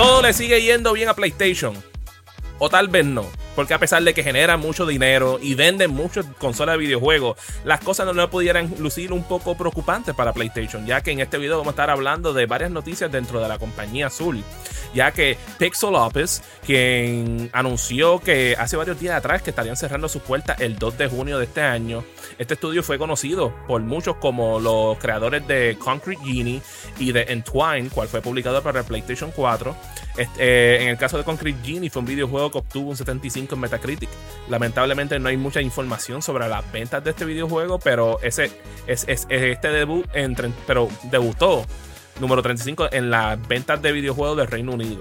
todo le sigue yendo bien a PlayStation. O tal vez no. Porque a pesar de que generan mucho dinero y venden muchas consolas de videojuegos, las cosas no le pudieran lucir un poco preocupantes para PlayStation, ya que en este video vamos a estar hablando de varias noticias dentro de la compañía azul, ya que Pixel Lopez, quien anunció que hace varios días atrás que estarían cerrando sus puertas el 2 de junio de este año, este estudio fue conocido por muchos como los creadores de Concrete Genie y de Entwine, cual fue publicado para PlayStation 4. Este, en el caso de Concrete Genie fue un videojuego que obtuvo un 75 en Metacritic. Lamentablemente no hay mucha información sobre las ventas de este videojuego, pero ese es, este debut pero debutó número 35 en las ventas de videojuegos del Reino Unido.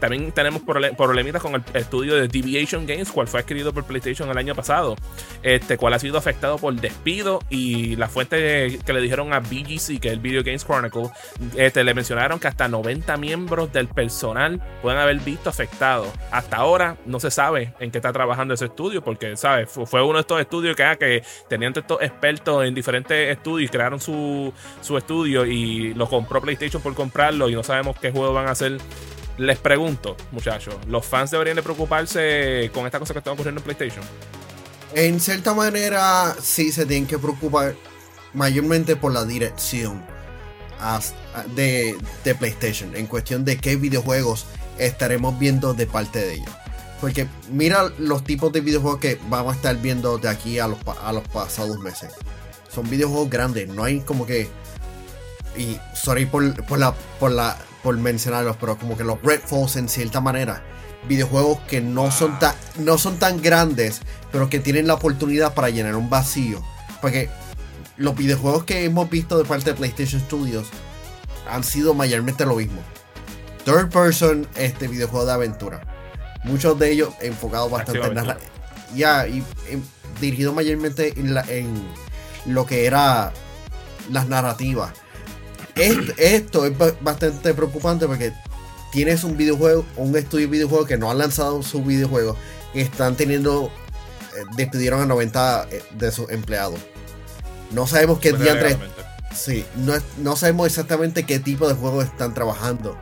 También tenemos problemitas con el estudio de Deviation Games, cual fue adquirido por PlayStation el año pasado, este, cual ha sido afectado por despido y la fuente que le dijeron a BGC, que es el Video Games Chronicle, este, le mencionaron que hasta 90 miembros del personal pueden haber visto afectados. Hasta ahora no se sabe en qué está trabajando ese estudio, porque, ¿sabes? Fue uno de estos estudios que, ah, tenían estos expertos en diferentes estudios y crearon su, su estudio y lo compró PlayStation por comprarlo y no sabemos qué juego van a hacer les pregunto, muchachos, ¿los fans deberían de preocuparse con esta cosa que está ocurriendo en PlayStation? En cierta manera, sí se tienen que preocupar mayormente por la dirección de, PlayStation, en cuestión de qué videojuegos estaremos viendo de parte de ellos. Porque mira los tipos de videojuegos que vamos a estar viendo de aquí a los, a los pasados meses. Son videojuegos grandes, no hay como que... Y sorry por, por la, por la por mencionarlos, pero como que los Redfalls en cierta manera. Videojuegos que no son, tan, no son tan grandes, pero que tienen la oportunidad para llenar un vacío. Porque los videojuegos que hemos visto de parte de PlayStation Studios han sido mayormente lo mismo. Third person, este videojuego de aventura. Muchos de ellos enfocados bastante en Ya, y, dirigido mayormente en, la, en lo que era las narrativas esto, es bastante preocupante porque tienes un videojuego, un estudio de videojuegos que no han lanzado su videojuego y están teniendo, eh, despidieron a 90 eh, de sus empleados. No sabemos qué día Sí, no, no, sabemos exactamente qué tipo de juegos están trabajando.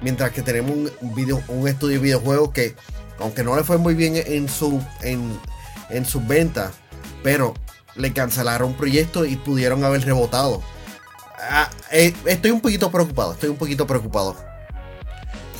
Mientras que tenemos un, video, un estudio de videojuegos que, aunque no le fue muy bien en su en, en sus ventas, pero le cancelaron un proyecto y pudieron haber rebotado. Ah, eh, estoy un poquito preocupado, estoy un poquito preocupado.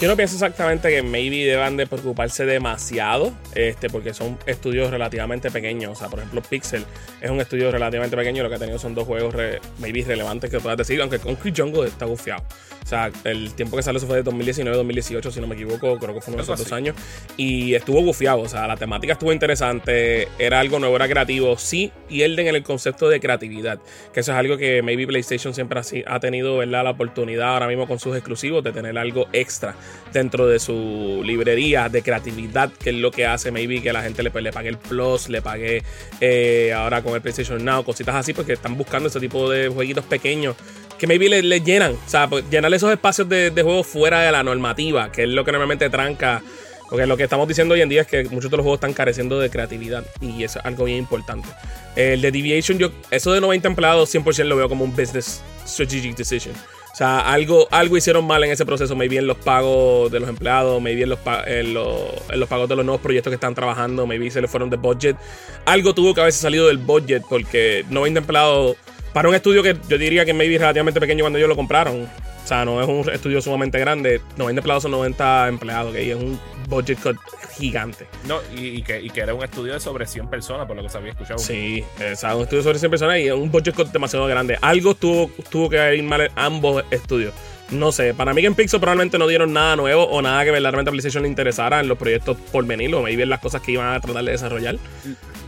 Yo no pienso exactamente que maybe deban de preocuparse demasiado, este, porque son estudios relativamente pequeños. O sea, por ejemplo, Pixel es un estudio relativamente pequeño. Lo que ha tenido son dos juegos maybe relevantes que puedas decir, aunque Concrete Jungle está gufiado. O sea, el tiempo que salió fue de 2019-2018, si no me equivoco, creo que fue unos dos años. Y estuvo gufiado, o sea, la temática estuvo interesante, era algo nuevo, era creativo, sí, y Elden en el concepto de creatividad, que eso es algo que maybe PlayStation siempre ha tenido, ¿verdad? La oportunidad ahora mismo con sus exclusivos de tener algo extra dentro de su librería de creatividad, que es lo que hace maybe que la gente le, pague el Plus, le pague eh, ahora con el PlayStation Now, cositas así, porque están buscando ese tipo de jueguitos pequeños que maybe le, llenan. O sea, pues, llenar esos espacios de, de juego fuera de la normativa, que es lo que normalmente tranca. Porque lo que estamos diciendo hoy en día es que muchos de los juegos están careciendo de creatividad. Y es algo bien importante. El de Deviation, yo, eso de 90 empleados, 100% lo veo como un business strategic decision. O sea, algo, algo hicieron mal en ese proceso, maybe en los pagos de los empleados, maybe en los, en los, los pagos de los nuevos proyectos que están trabajando, maybe se le fueron de budget. Algo tuvo que haberse salido del budget porque 90 empleados para un estudio que yo diría que maybe relativamente pequeño cuando ellos lo compraron. O sea, no es un estudio sumamente grande. 90 empleados son 90 empleados, que es un budget cut gigante. No, y, que, y, que, era un estudio de sobre 100 personas, por lo que se había escuchado. Sí, o sea, un estudio sobre 100 personas y un budget cut demasiado grande. Algo tuvo, tuvo que ir mal en ambos estudios. No sé, para mí que en Pixel probablemente no dieron nada nuevo o nada que verdaderamente a PlayStation le interesara en los proyectos por venir o maybe en las cosas que iban a tratar de desarrollar.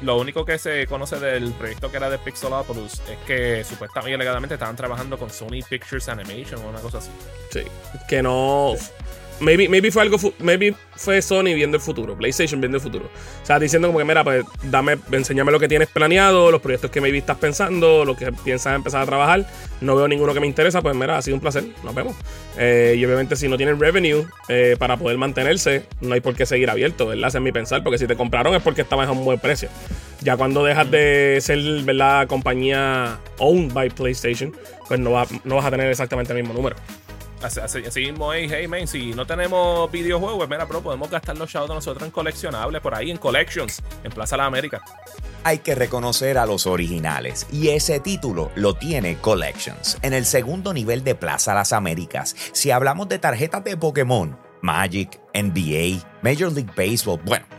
Lo único que se conoce del proyecto que era de Pixelopolis es que supuestamente y alegadamente estaban trabajando con Sony Pictures Animation o una cosa así. Sí, que no. Maybe, maybe fue algo. Maybe fue Sony viendo el futuro, PlayStation viendo el futuro. O sea, diciendo como que, mira, pues dame, enséñame lo que tienes planeado, los proyectos que maybe estás pensando, lo que piensas empezar a trabajar. No veo ninguno que me interesa, pues mira, ha sido un placer, nos vemos. Eh, y obviamente, si no tienen revenue eh, para poder mantenerse, no hay por qué seguir abierto, ¿verdad? Ese es mi pensar, porque si te compraron es porque estabas a un buen precio. Ya cuando dejas de ser, ¿verdad?, compañía owned by PlayStation, pues no, no vas a tener exactamente el mismo número. Así, así mismo hey, hey, man, si no tenemos videojuegos, mira, bro, podemos gastar los chavos de nosotros en coleccionables por ahí, en Collections, en Plaza de la América. Hay que reconocer a los originales y ese título lo tiene Collections. En el segundo nivel de Plaza Las Américas, si hablamos de tarjetas de Pokémon, Magic, NBA, Major League Baseball, bueno,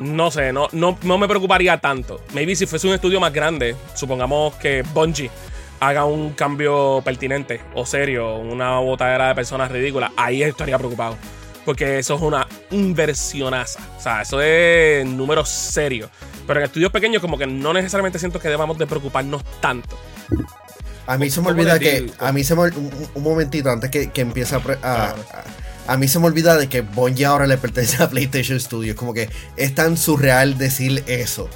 no sé, no, no, no me preocuparía tanto. Maybe si fuese un estudio más grande, supongamos que Bungie haga un cambio pertinente o serio, una botadera de personas ridículas, ahí estaría preocupado. Porque eso es una inversionaza. O sea, eso es número serio. Pero en estudios pequeños como que no necesariamente siento que debamos de preocuparnos tanto. A mí se me olvida que. A mí se me. Un, un momentito antes que, que empiece a, a, a mí se me olvida de que Bungie ahora le pertenece a PlayStation Studios. Como que es tan surreal decir eso.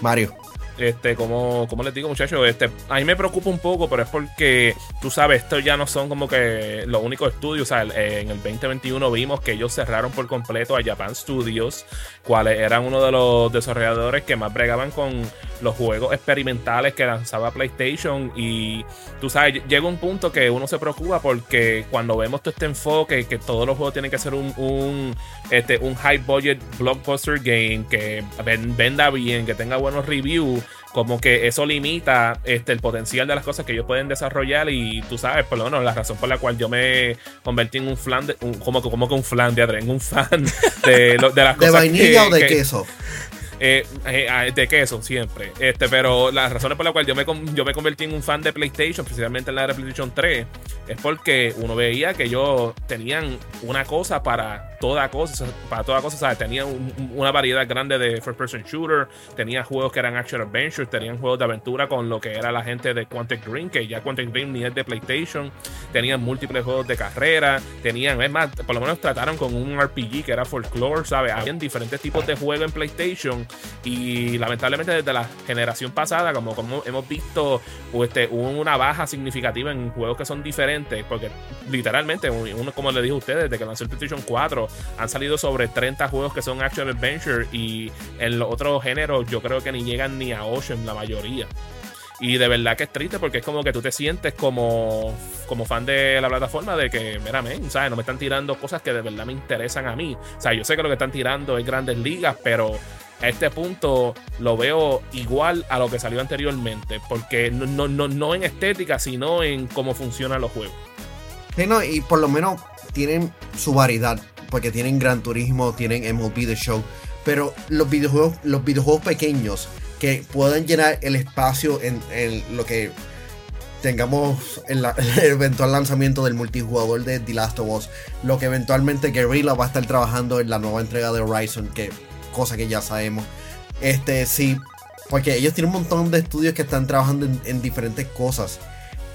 Mario. Este, como, como les digo, muchachos, este, a mí me preocupa un poco, pero es porque, tú sabes, estos ya no son como que los únicos estudios. En el 2021 vimos que ellos cerraron por completo a Japan Studios, cuales eran uno de los desarrolladores que más bregaban con los juegos experimentales que lanzaba PlayStation. Y tú sabes, llega un punto que uno se preocupa porque cuando vemos todo este enfoque, que todos los juegos tienen que ser un, un, este, un high budget blockbuster game, que venda bien, que tenga buenos reviews como que eso limita este, el potencial de las cosas que ellos pueden desarrollar y tú sabes, por lo menos la razón por la cual yo me convertí en un flan, de, un, como, como que un flan de en un fan de, de las cosas ¿De vainilla que, o de que, queso? Eh, eh, de queso, siempre. Este, pero las razones por las cuales yo me, yo me convertí en un fan de PlayStation, precisamente en la de PlayStation 3, es porque uno veía que ellos tenían una cosa para toda cosa, para toda cosa, ¿sabes? Tenían un, una variedad grande de first person shooter, tenían juegos que eran action adventures, tenían juegos de aventura con lo que era la gente de Quantic Dream, que ya Quantic Dream ni es de PlayStation, tenían múltiples juegos de carrera, tenían, es más, por lo menos trataron con un RPG que era Folklore, ¿sabes? Habían diferentes tipos de juegos en PlayStation y lamentablemente desde la generación pasada, como, como hemos visto, este, hubo una baja significativa en juegos que son diferentes, porque literalmente, uno, como le dije a ustedes, desde que lanzó el PlayStation 4, han salido sobre 30 juegos que son Action Adventure y en los otros géneros yo creo que ni llegan ni a 8 en la mayoría. Y de verdad que es triste porque es como que tú te sientes como, como fan de la plataforma de que, mira, men, ¿sabes? No me están tirando cosas que de verdad me interesan a mí. O sea, yo sé que lo que están tirando es grandes ligas, pero a este punto lo veo igual a lo que salió anteriormente. Porque no, no, no, en estética, sino en cómo funcionan los juegos. Sí, no, y por lo menos tienen su variedad. Porque tienen Gran Turismo, tienen MLB The Show. Pero los videojuegos, los videojuegos pequeños que puedan llenar el espacio en, en lo que tengamos en, la, el eventual lanzamiento del multijugador de The Last of Us, lo que eventualmente Guerrilla va a estar trabajando en la nueva entrega de Horizon, que cosa que ya sabemos. Este sí, porque ellos tienen un montón de estudios que están trabajando en, en diferentes cosas.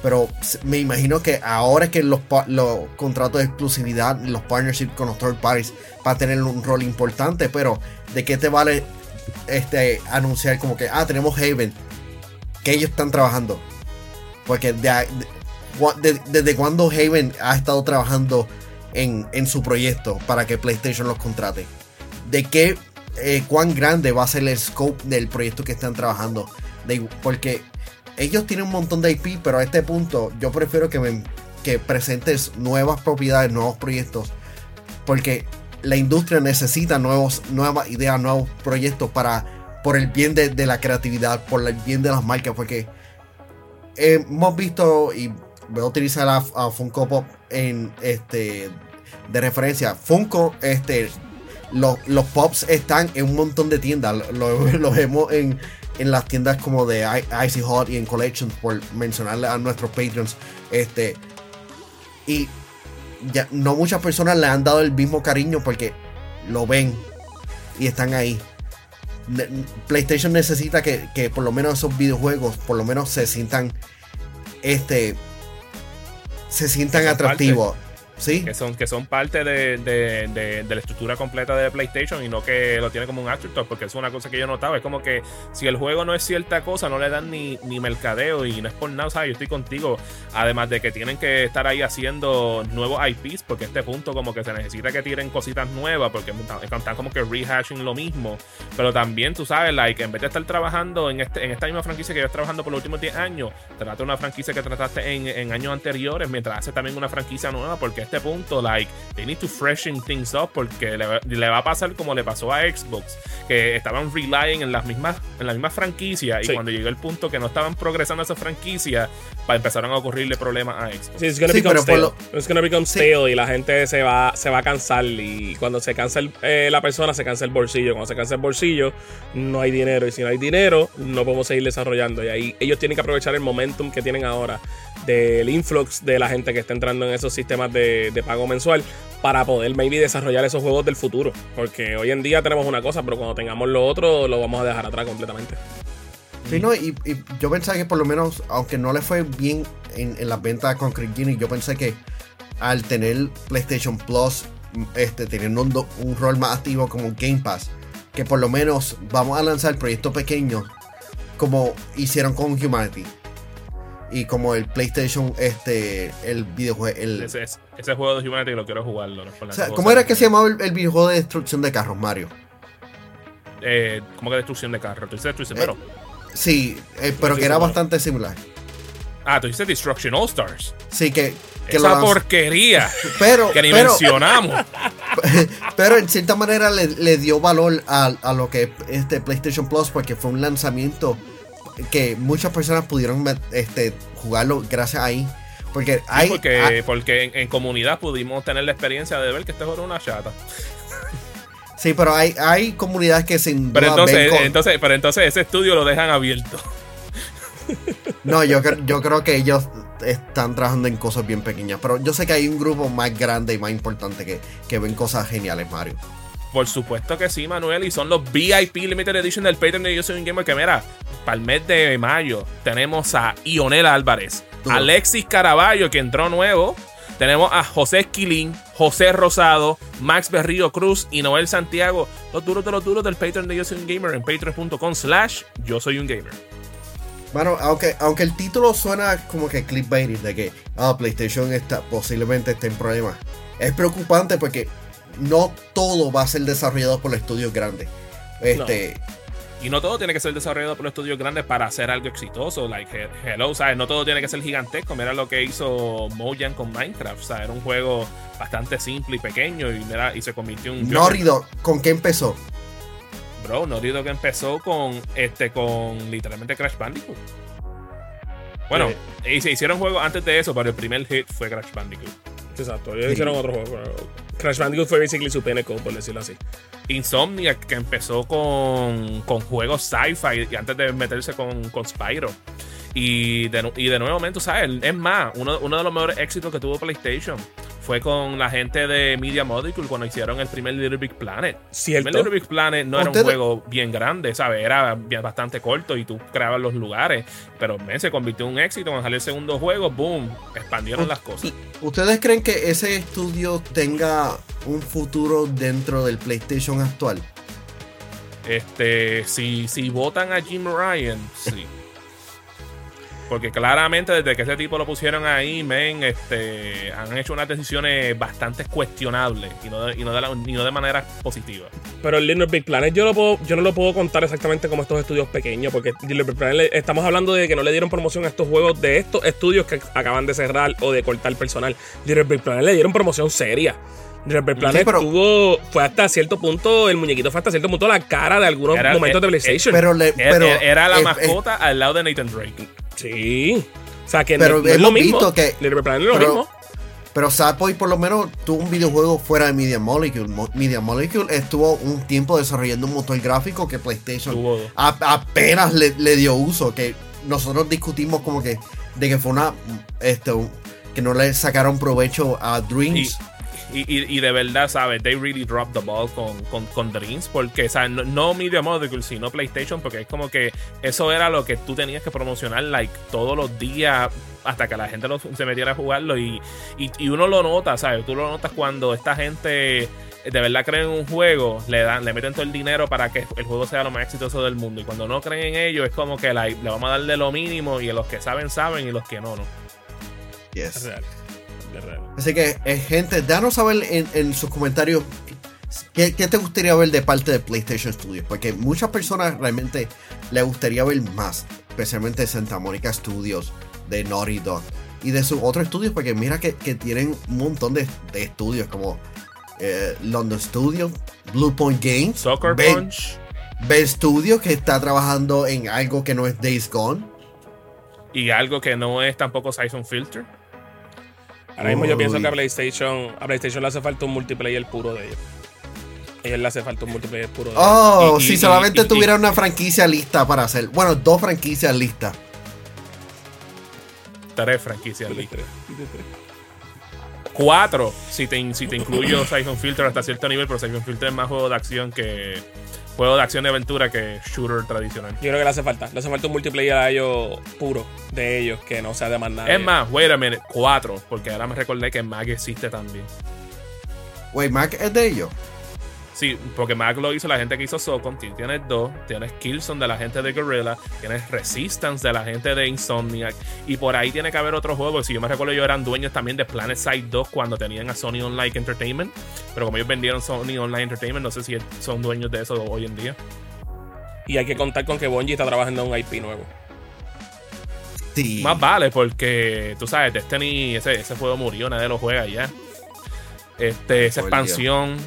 Pero me imagino que ahora que los, los contratos de exclusividad, los partnerships con los third parties, va a tener un rol importante. Pero, ¿de qué te vale este, anunciar como que, ah, tenemos Haven, que ellos están trabajando. Porque de, de, de, desde cuando Haven ha estado trabajando en, en, su proyecto para que PlayStation los contrate. De qué, eh, cuán grande va a ser el scope del proyecto que están trabajando. Porque ellos tienen un montón de IP, pero a este punto yo prefiero que, me, que presentes nuevas propiedades, nuevos proyectos. Porque la industria necesita nuevos, nuevas ideas, nuevos proyectos para por el bien de, de, la creatividad, por el bien de las marcas, porque hemos visto y voy a utilizar a, a, Funko Pop en este de referencia. Funko, este, lo, los pops están en un montón de tiendas, lo, lo vemos en, en, las tiendas como de Icy Hot y en Collections, por mencionarle a nuestros Patreons, este, y ya, no muchas personas le han dado el mismo cariño porque lo ven y están ahí. PlayStation necesita que, que, por lo menos esos videojuegos, por lo menos se sientan, este, se sientan atractivos. Que son, que son parte de, de- de- la estructura completa de PlayStation y no que lo tiene como un afterthought, porque es una cosa que yo notaba. Es como que si el juego no es cierta cosa, no le dan ni, ni mercadeo y no es por nada, ¿sabes? Yo estoy contigo. Además de que tienen que estar ahí haciendo nuevos IPs, porque a este punto como que se necesita que tiren cositas nuevas, porque están como que rehashing lo mismo. Pero también, tú sabes, like, en vez de estar trabajando en, este, en esta misma franquicia que llevas trabajando por los últimos 10 años, trata una franquicia que trataste en, en años anteriores, mientras haces también una franquicia nueva, porque este punto, like, they need to freshen things up, porque le, va- le va a pasar como le pasó a Xbox, que estaban relying en las mismas, en la misma franquicia, y Sí. cuando llegó el punto que no estaban progresando esa franquicia, pa- empezaron a ocurrirle problemas a Xbox. Sí, it's gonna Sí, become stale. lo- It's gonna become Sí. stale y la gente se va, se va a cansar. Y cuando se cansa el- eh, la persona, se cansa el bolsillo. Cuando se cansa el bolsillo, no hay dinero. Y si no hay dinero, no podemos seguir desarrollando. Y ahí ellos tienen que aprovechar el momentum que tienen ahora del influx de la gente que está entrando en esos sistemas de, de pago mensual para poder maybe desarrollar esos juegos del futuro. Porque hoy en día tenemos una cosa, pero cuando tengamos lo otro, lo vamos a dejar atrás completamente. Sí, no, y, yo pensaba que por lo menos, aunque no le fue bien en, las ventas con Craig Genie, yo pensé que al tener PlayStation Plus, este, teniendo un, un rol más activo como Game Pass, que por lo menos vamos a lanzar proyectos pequeños como hicieron con Humanity. Y como el PlayStation, este, el videojuego, el... Ese, ese- ese juego de Humanity lo quiero jugarlo. ¿no? O sea. ¿Cómo era que se llamaba el, el videojuego de destrucción de carros, Mario? Eh, como que destrucción de carro. Tú dices destrucción, Eh. Sí, eh, pero que era bastante similar. Ah, tú dices Destruction All Stars. Sí, que, que Esa porquería Pero, que ni pero, mencionamos. pero en cierta manera le, le dio valor a, a lo que es este PlayStation Plus porque fue un lanzamiento que muchas personas pudieron este, jugarlo gracias ahí. Porque Sí, hay, porque hay- porque en, en comunidad pudimos tener la experiencia de ver que este juego era una chata. sí, pero hay, hay comunidades que sin Pero entonces, con- entonces, pero entonces ese estudio lo dejan abierto. No, yo, yo creo que ellos están trabajando en cosas bien pequeñas. Pero yo sé que hay un grupo más grande y más importante que, que ven cosas geniales, Mario. Por supuesto que sí, Manuel. Y son los VIP Limited Edition del Patreon de Yo Soy un Gamer. Que mira, para el mes de mayo tenemos a Ionel Álvarez, Duro. Alexis Caraballo, que entró nuevo. Tenemos a José Esquilín, José Rosado, Max Berrío Cruz y Noel Santiago. Los duros de los duros del Patreon de Yo Soy un Gamer en patreon.com slash Yo Soy un Gamer. Bueno, aunque, aunque el título suena como que clickbait de que ah, PlayStation está, posiblemente esté en problemas, es preocupante porque no todo va a ser desarrollado por los estudios grandes. Este, Y no todo tiene que ser desarrollado por estudios grandes para hacer algo exitoso. Like, he- hello, ¿sabes? No todo tiene que ser gigantesco. Mira lo que hizo Mojang con Minecraft. ¿sabes? Era un juego bastante simple y pequeño y, mira, y se convirtió en un Dog, ¿con qué empezó? Bro, Naughty Dog empezó con este con literalmente Crash Bandicoot. Bueno, y se hicieron juegos antes de eso, pero el primer hit fue Crash Bandicoot. Exacto. Ellos hicieron otro juego. Crash Bandicoot fue basically su pinnacle, por decirlo así. Insomniac, que empezó con, con juegos sci-fi y antes de meterse con, con Spyro. Y de, y de nuevo momento, ¿sabes? Es más, uno, uno de los mejores éxitos que tuvo PlayStation fue con la gente de Media Molecule cuando hicieron el primer Little Big Planet. El Cierto. primer Little Big Planet no era un juego bien grande, ¿sabes? Era bastante corto y tú creabas los lugares. Pero se convirtió en un éxito. Cuando salió el segundo juego, boom, expandieron las cosas. ¿Ustedes creen que ese estudio tenga un futuro dentro del PlayStation actual? Este, si, si votan a Jim Ryan, sí. Porque claramente desde que ese tipo lo pusieron ahí, men, este, han hecho unas decisiones bastante cuestionables y no de, y no de, la- y no de manera positiva. Pero el Little Big Planet yo, lo puedo, yo no lo puedo contar exactamente como estos estudios pequeños, porque Little Big Planet estamos hablando de que no le dieron promoción a estos juegos de estos estudios que acaban de cerrar o de cortar personal. Little Big Planet le dieron promoción seria. Little Big Planet pero- tuvo, fue hasta cierto punto, el muñequito fue hasta cierto punto la cara de algunos Era- momentos de eh, PlayStation. Pero, le, Era, pero era la eh, eh, mascota al lado de Nathan Drake. Sí. O sea que Pero no, es lo mismo. visto que- Little Big Planet no es lo pero- mismo. Pero por lo menos tuvo un videojuego fuera de Media Molecule. Mo- Media Molecule estuvo un tiempo desarrollando un motor gráfico que PlayStation apenas le, le dio uso. Que nosotros discutimos como que de que fue una este que no le sacaron provecho a Dreams. Y, y, de verdad, ¿sabes? They really dropped the ball con, con, con Dreams. Porque, o sea, no, no Media Molecule, sino PlayStation. Porque es como que eso era lo que tú tenías que promocionar, like, todos los días hasta que la gente se metiera a jugarlo. Y, y, y, uno lo nota, ¿sabes? Tú lo notas cuando esta gente de verdad creen en un juego, le dan, le meten todo el dinero para que el juego sea lo más exitoso del mundo. Y cuando no creen en ello, es como que le vamos a darle lo mínimo. Y los que saben, saben, y los que no, no. Yes. Así que, eh, gente, danos saber en, en sus comentarios ¿Qué, ¿Qué, te gustaría ver de parte de PlayStation Studios? Porque muchas personas realmente le gustaría ver más, especialmente de Santa Monica Studios, de Naughty Dog y de sus otros estudios, porque mira que, que tienen un montón de, de estudios como eh, London Studios, Blue Point Games, Soccer Punch, B Studio que está trabajando en algo que no es Days Gone y algo que no es tampoco Siphon Filter. Ahora mismo yo pienso que a PlayStation, a PlayStation le hace falta un multiplayer puro de ellos. A ellos le hace falta un multiplayer puro de Oh, si solamente tuviera una franquicia lista para hacer. Bueno, dos franquicias listas. Tres franquicias listas. Cuatro, si te, si te incluyo Siphon Filter hasta cierto nivel, pero Siphon Filter es más juego de acción que, juego de acción y aventura que shooter tradicional. Yo creo que le hace falta. Le hace falta un multiplayer a ellos puro de ellos que no sea de más nada. Es más, wait a minute, cuatro, porque ahora me recordé que Mac existe también. Wait, Mac es de ellos. Sí, porque Mac lo hizo la gente que hizo Socom. Tienes dos. Tienes Killzone de la gente de Guerrilla. Tienes Resistance de la gente de Insomniac. Y por ahí tiene que haber otro juego. Si yo me recuerdo, ellos eran dueños también de Planet Side 2 cuando tenían a Sony Online Entertainment. Pero como ellos vendieron Sony Online Entertainment, no sé si son dueños de eso hoy en día. Y hay que contar con que Bungie está trabajando en un IP nuevo. Sí. Más vale, porque tú sabes, Destiny, ese, ese juego murió, nadie lo juega ya. Este, esa expansión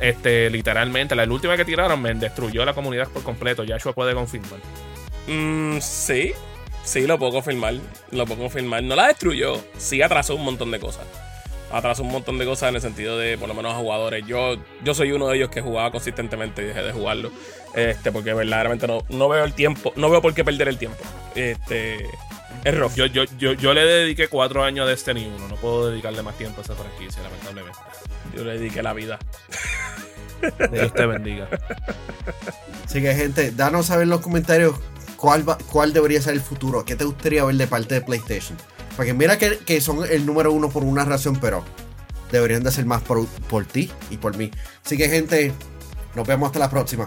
este, literalmente, la última que tiraron me destruyó la comunidad por completo. Yashua puede confirmar. Mm, sí, sí, lo puedo confirmar. Lo puedo confirmar. No la destruyó, sí atrasó un montón de cosas. Atrasó un montón de cosas en el sentido de, por lo menos, a jugadores. Yo, yo soy uno de ellos que jugaba consistentemente y dejé de jugarlo. Este, porque verdaderamente no, no veo el tiempo, no veo por qué perder el tiempo. Este. Es rough. Yo, yo, yo, yo le dediqué cuatro años a Destiny 1. No puedo dedicarle más tiempo a esa franquicia, lamentablemente. Yo le dediqué la vida. Dios te bendiga. Así que, gente, danos a ver en los comentarios cuál, cuál debería ser el futuro. ¿Qué te gustaría ver de parte de PlayStation? Porque mira que, que son el número uno por una razón, pero deberían de ser más por, por ti y por mí. Así que, gente, nos vemos hasta la próxima.